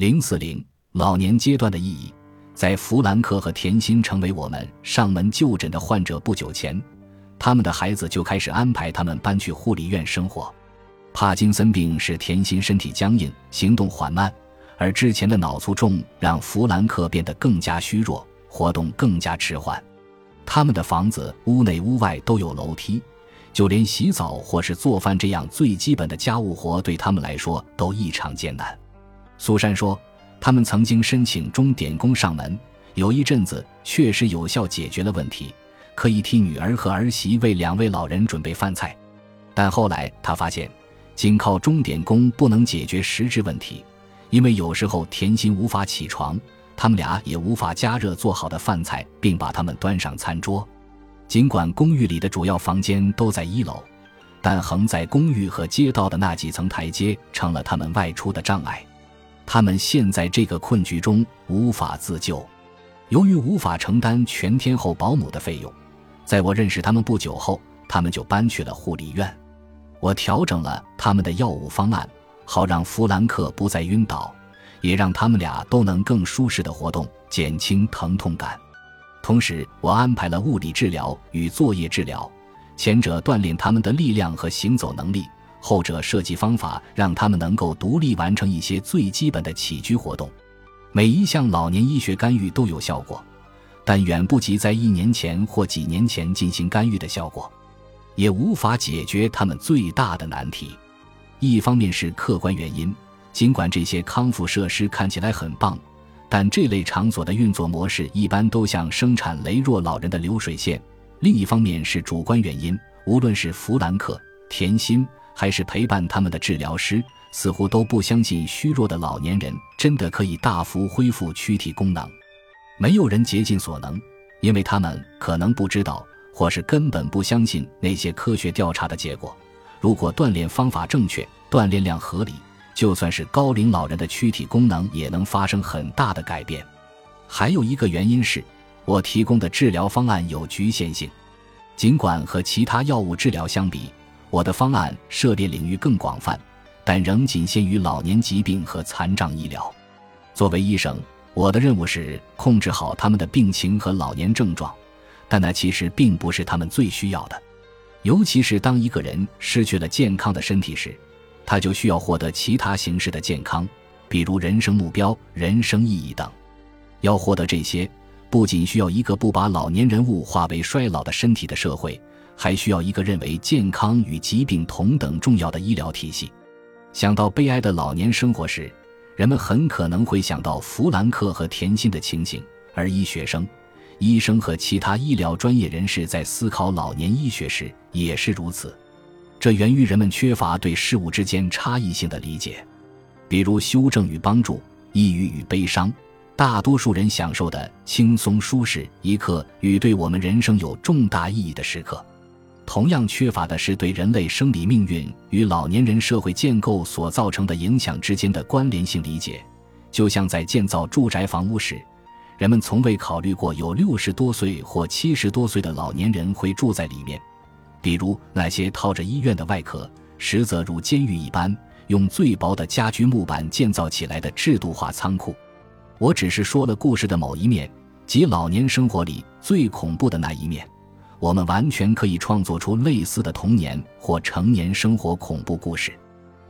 零四零老年阶段的意义，在弗兰克和甜心成为我们上门就诊的患者不久前，他们的孩子就开始安排他们搬去护理院生活。帕金森病使甜心身体僵硬，行动缓慢，而之前的脑卒中让弗兰克变得更加虚弱，活动更加迟缓。他们的房子屋内屋外都有楼梯，就连洗澡或是做饭这样最基本的家务活对他们来说都异常艰难。苏珊说，他们曾经申请钟点工上门，有一阵子确实有效解决了问题，可以替女儿和儿媳为两位老人准备饭菜。但后来他发现。仅靠钟点工不能解决实质问题，因为有时候甜心无法起床，他们俩也无法加热做好的饭菜，并把它们端上餐桌。尽管公寓里的主要房间都在一楼，但横在公寓和街道的那几层台阶成了他们外出的障碍。他们陷在这个困局中无法自救。由于无法承担全天候保姆的费用，在我认识他们不久后，他们就搬去了护理院。我调整了他们的药物方案，好让弗兰克不再晕倒，也让他们俩都能更舒适的活动，减轻疼痛感。同时，我安排了物理治疗与作业治疗，前者锻炼他们的力量和行走能力，后者设计方法让他们能够独立完成一些最基本的起居活动。每一项老年医学干预都有效果，但远不及在一年前或几年前进行干预的效果。也无法解决他们最大的难题。一方面是客观原因，尽管这些康复设施看起来很棒，但这类场所的运作模式一般都像生产羸弱老人的流水线；另一方面是主观原因，无论是弗兰克、甜心，还是陪伴他们的治疗师，似乎都不相信虚弱的老年人真的可以大幅恢复躯体功能。没有人竭尽所能，因为他们可能不知道。或是根本不相信那些科学调查的结果。如果锻炼方法正确，锻炼量合理，就算是高龄老人的躯体功能也能发生很大的改变。还有一个原因是，我提供的治疗方案有局限性。尽管和其他药物治疗相比，我的方案涉猎领域更广泛，但仍仅限于老年疾病和残障医疗。作为医生，我的任务是控制好他们的病情和老年症状。但那其实并不是他们最需要的，尤其是当一个人失去了健康的身体时，他就需要获得其他形式的健康，比如人生目标、人生意义等。要获得这些，不仅需要一个不把老年人物化为衰老的身体的社会，还需要一个认为健康与疾病同等重要的医疗体系。想到悲哀的老年生活时，人们很可能会想到弗兰克和甜心的情形，而医学生。医生和其他医疗专业人士在思考老年医学时也是如此，这源于人们缺乏对事物之间差异性的理解，比如修正与帮助、抑郁与悲伤，大多数人享受的轻松舒适一刻与对我们人生有重大意义的时刻，同样缺乏的是对人类生理命运与老年人社会建构所造成的影响之间的关联性理解，就像在建造住宅房屋时。人们从未考虑过有六十多岁或七十多岁的老年人会住在里面，比如那些套着医院的外壳，实则如监狱一般用最薄的家居木板建造起来的制度化仓库。我只是说了故事的某一面，即老年生活里最恐怖的那一面。我们完全可以创作出类似的童年或成年生活恐怖故事。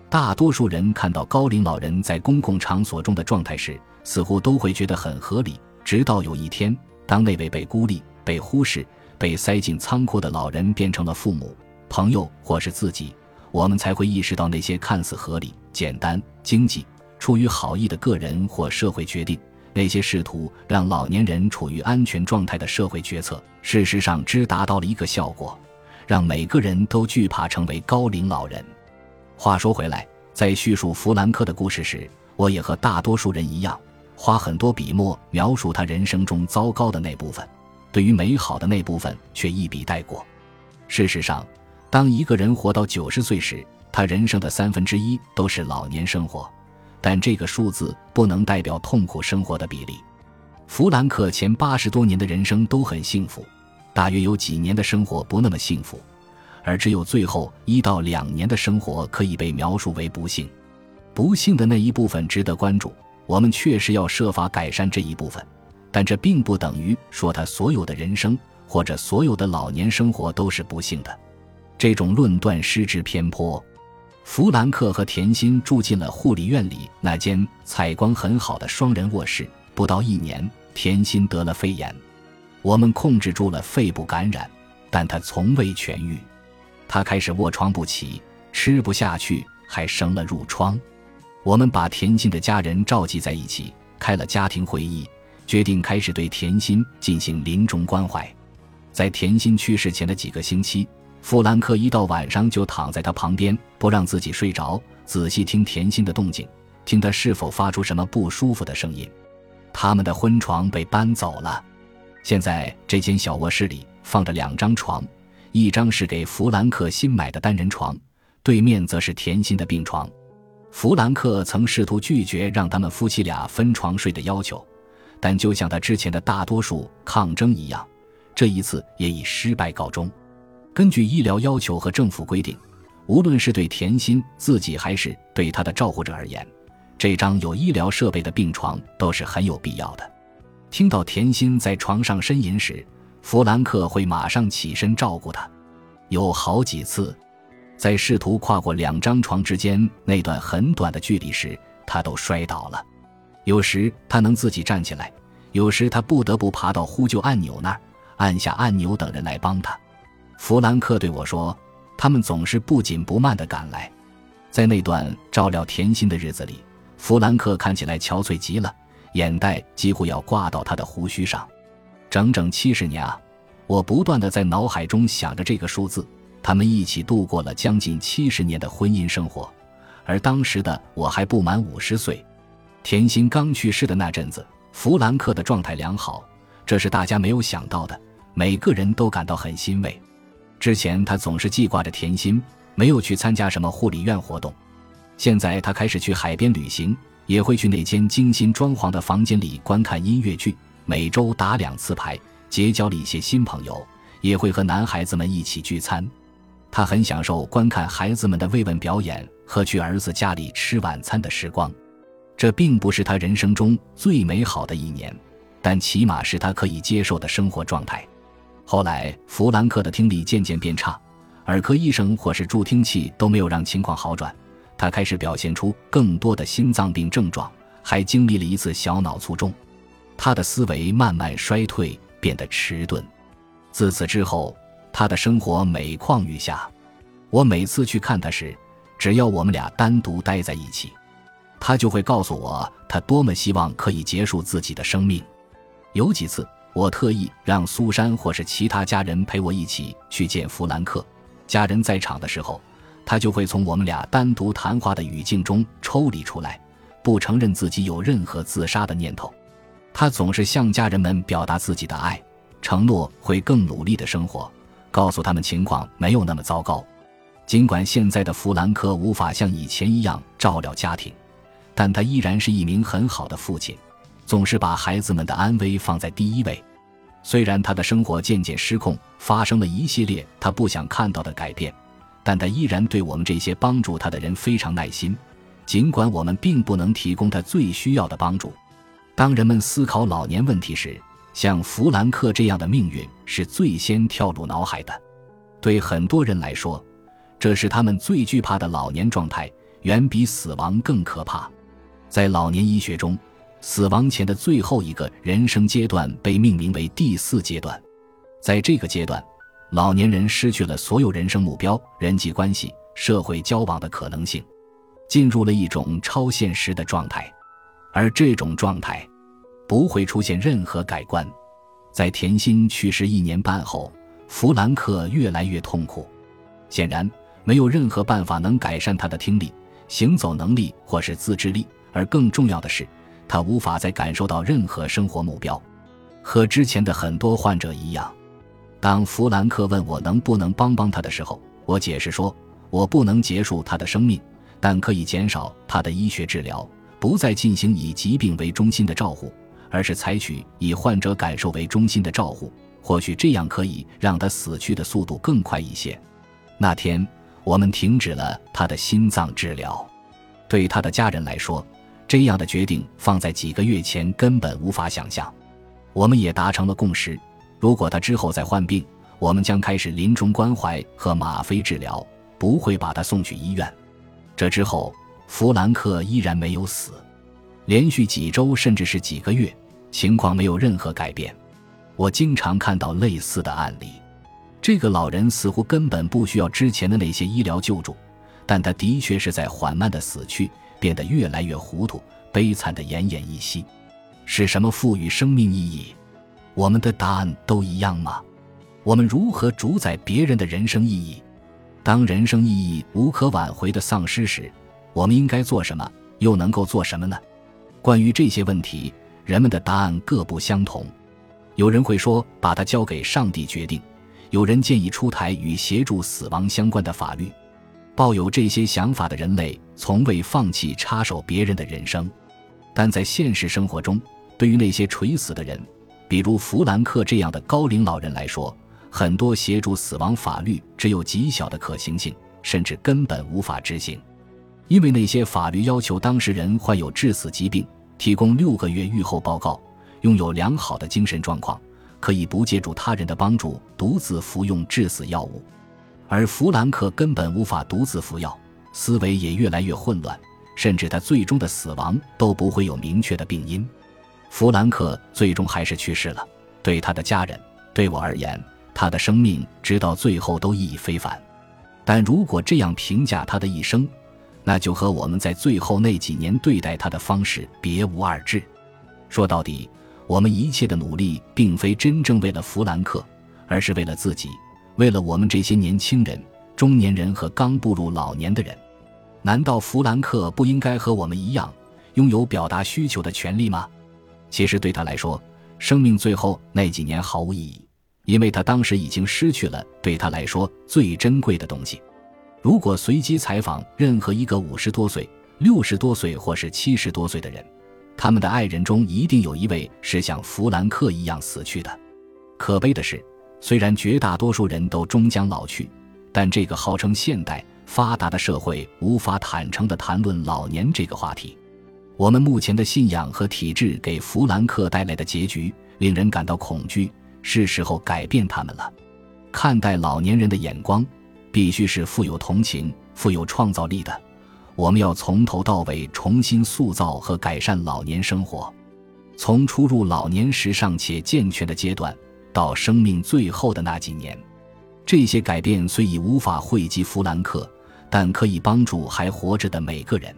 大多数人看到高龄老人在公共场所中的状态时，似乎都会觉得很合理。直到有一天，当那位被孤立、被忽视、被塞进仓库的老人变成了父母、朋友或是自己，我们才会意识到那些看似合理、简单、经济、出于好意的个人或社会决定，那些试图让老年人处于安全状态的社会决策，事实上只达到了一个效果：让每个人都惧怕成为高龄老人。话说回来，在叙述弗兰克的故事时，我也和大多数人一样。花很多笔墨描述他人生中糟糕的那部分，对于美好的那部分却一笔带过。事实上，当一个人活到九十岁时，他人生的三分之一都是老年生活，但这个数字不能代表痛苦生活的比例。弗兰克前八十多年的人生都很幸福，大约有几年的生活不那么幸福，而只有最后一到两年的生活可以被描述为不幸。不幸的那一部分值得关注。我们确实要设法改善这一部分，但这并不等于说他所有的人生或者所有的老年生活都是不幸的。这种论断失之偏颇。弗兰克和甜心住进了护理院里那间采光很好的双人卧室。不到一年，甜心得了肺炎，我们控制住了肺部感染，但他从未痊愈。他开始卧床不起，吃不下去，还生了褥疮。我们把甜心的家人召集在一起，开了家庭会议，决定开始对甜心进行临终关怀。在甜心去世前的几个星期。弗兰克一到晚上就躺在他旁边，不让自己睡着，仔细听甜心的动静，听他是否发出什么不舒服的声音。他们的婚床被搬走了，现在这间小卧室里放着两张床，一张是给弗兰克新买的单人床，对面则是甜心的病床。弗兰克曾试图拒绝让他们夫妻俩分床睡的要求，但就像他之前的大多数抗争一样，这一次也以失败告终。根据医疗要求和政府规定，无论是对甜心自己还是对他的照顾者而言，这张有医疗设备的病床都是很有必要的。听到甜心在床上呻吟时，弗兰克会马上起身照顾她。有好几次，在试图跨过两张床之间那段很短的距离时，他都摔倒了。有时他能自己站起来，有时他不得不爬到呼救按钮那儿，按下按钮等人来帮他。弗兰克对我说：“他们总是不紧不慢地赶来，在那段照料甜心的日子里，弗兰克看起来憔悴极了，眼袋几乎要挂到他的胡须上。整整七十年啊！我不断地在脑海中想着这个数字。他们一起度过了将近七十年的婚姻生活，而当时的我还不满五十岁。甜心刚去世的那阵子，弗兰克的状态良好，这是大家没有想到的，每个人都感到很欣慰。”之前他总是记挂着甜心，没有去参加什么护理院活动。现在他开始去海边旅行，也会去那间精心装潢的房间里观看音乐剧，每周打两次牌，结交了一些新朋友，也会和男孩子们一起聚餐。他很享受观看孩子们的慰问表演和去儿子家里吃晚餐的时光。这并不是他人生中最美好的一年，但起码是他可以接受的生活状态。后来，弗兰克的听力渐渐变差，耳科医生或是助听器都没有让情况好转。他开始表现出更多的心脏病症状，还经历了一次小脑卒中。他的思维慢慢衰退，变得迟钝。自此之后，他的生活每况愈下。我每次去看他时，只要我们俩单独待在一起，他就会告诉我他多么希望可以结束自己的生命。有几次。我特意让苏珊或是其他家人陪我一起去见弗兰克。家人在场的时候，他就会从我们俩单独谈话的语境中抽离出来，不承认自己有任何自杀的念头。他总是向家人们表达自己的爱，承诺会更努力的生活，告诉他们情况没有那么糟糕。尽管现在的弗兰克无法像以前一样照料家庭，但他依然是一名很好的父亲。总是把孩子们的安危放在第一位，虽然他的生活渐渐失控，发生了一系列他不想看到的改变，但他依然对我们这些帮助他的人非常耐心，尽管我们并不能提供他最需要的帮助。当人们思考老年问题时，像弗兰克这样的命运是最先跳入脑海的。对很多人来说，这是他们最惧怕的老年状态，远比死亡更可怕。在老年医学中。死亡前的最后一个人生阶段被命名为第四阶段，在这个阶段，老年人失去了所有人生目标、人际关系、社会交往的可能性，进入了一种超现实的状态，而这种状态不会出现任何改观。在甜心去世一年半后，弗兰克越来越痛苦，显然没有任何办法能改善他的听力、行走能力或是自制力，而更重要的是。他无法再感受到任何生活目标，和之前的很多患者一样。当弗兰克问我能不能帮帮他的时候，我解释说，我不能结束他的生命，但可以减少他的医学治疗，不再进行以疾病为中心的照护，而是采取以患者感受为中心的照护。或许这样可以让他死去的速度更快一些。那天，我们停止了他的心脏治疗。对他的家人来说。这样的决定放在几个月前根本无法想象。我们也达成了共识：如果他之后再患病，我们将开始临终关怀和吗啡治疗，不会把他送去医院。这之后，弗兰克依然没有死，连续几周甚至是几个月，情况没有任何改变。我经常看到类似的案例。这个老人似乎根本不需要之前的那些医疗救助，但他的确是在缓慢的死去，变得越来越糊涂，悲惨的奄奄一息。是什么赋予生命意义？我们的答案都一样吗？我们如何主宰别人的人生意义？当人生意义无可挽回的丧失时，我们应该做什么？又能够做什么呢？关于这些问题，人们的答案各不相同。有人会说，把它交给上帝决定。有人建议出台与协助死亡相关的法律。抱有这些想法的人类从未放弃插手别人的人生，但在现实生活中，对于那些垂死的人，比如弗兰克这样的高龄老人来说，很多协助死亡法律只有极小的可行性，甚至根本无法执行。因为那些法律要求当事人患有致死疾病，提供六个月预后报告，拥有良好的精神状况。可以不借助他人的帮助独自服用致死药物，而弗兰克根本无法独自服药，思维也越来越混乱，甚至他最终的死亡都不会有明确的病因。弗兰克最终还是去世了。对他的家人，对我而言，他的生命直到最后都意义非凡。但如果这样评价他的一生，那就和我们在最后那几年对待他的方式别无二致。说到底。我们一切的努力，并非真正为了弗兰克，而是为了自己，为了我们这些年轻人、中年人和刚步入老年的人。难道弗兰克不应该和我们一样，拥有表达需求的权利吗？其实对他来说，生命最后那几年毫无意义，因为他当时已经失去了对他来说最珍贵的东西。如果随机采访任何一个五十多岁、六十多岁或是七十多岁的人，他们的爱人中一定有一位是像弗兰克一样死去的。可悲的是，虽然绝大多数人都终将老去，但这个号称现代发达的社会无法坦诚地谈论老年这个话题。我们目前的信仰和体制给弗兰克带来的结局令人感到恐惧。是时候改变他们了。看待老年人的眼光，必须是富有同情、富有创造力的。我们要从头到尾重新塑造和改善老年生活，从初入老年时尚且健全的阶段，到生命最后的那几年。这些改变虽已无法惠及弗兰克，但可以帮助还活着的每个人。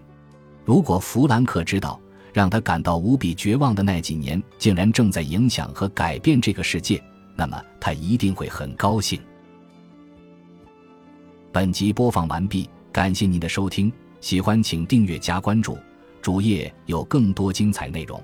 如果弗兰克知道，让他感到无比绝望的那几年竟然正在影响和改变这个世界，那么他一定会很高兴。本集播放完毕，感谢您的收听。喜欢请订阅加关注，主页有更多精彩内容。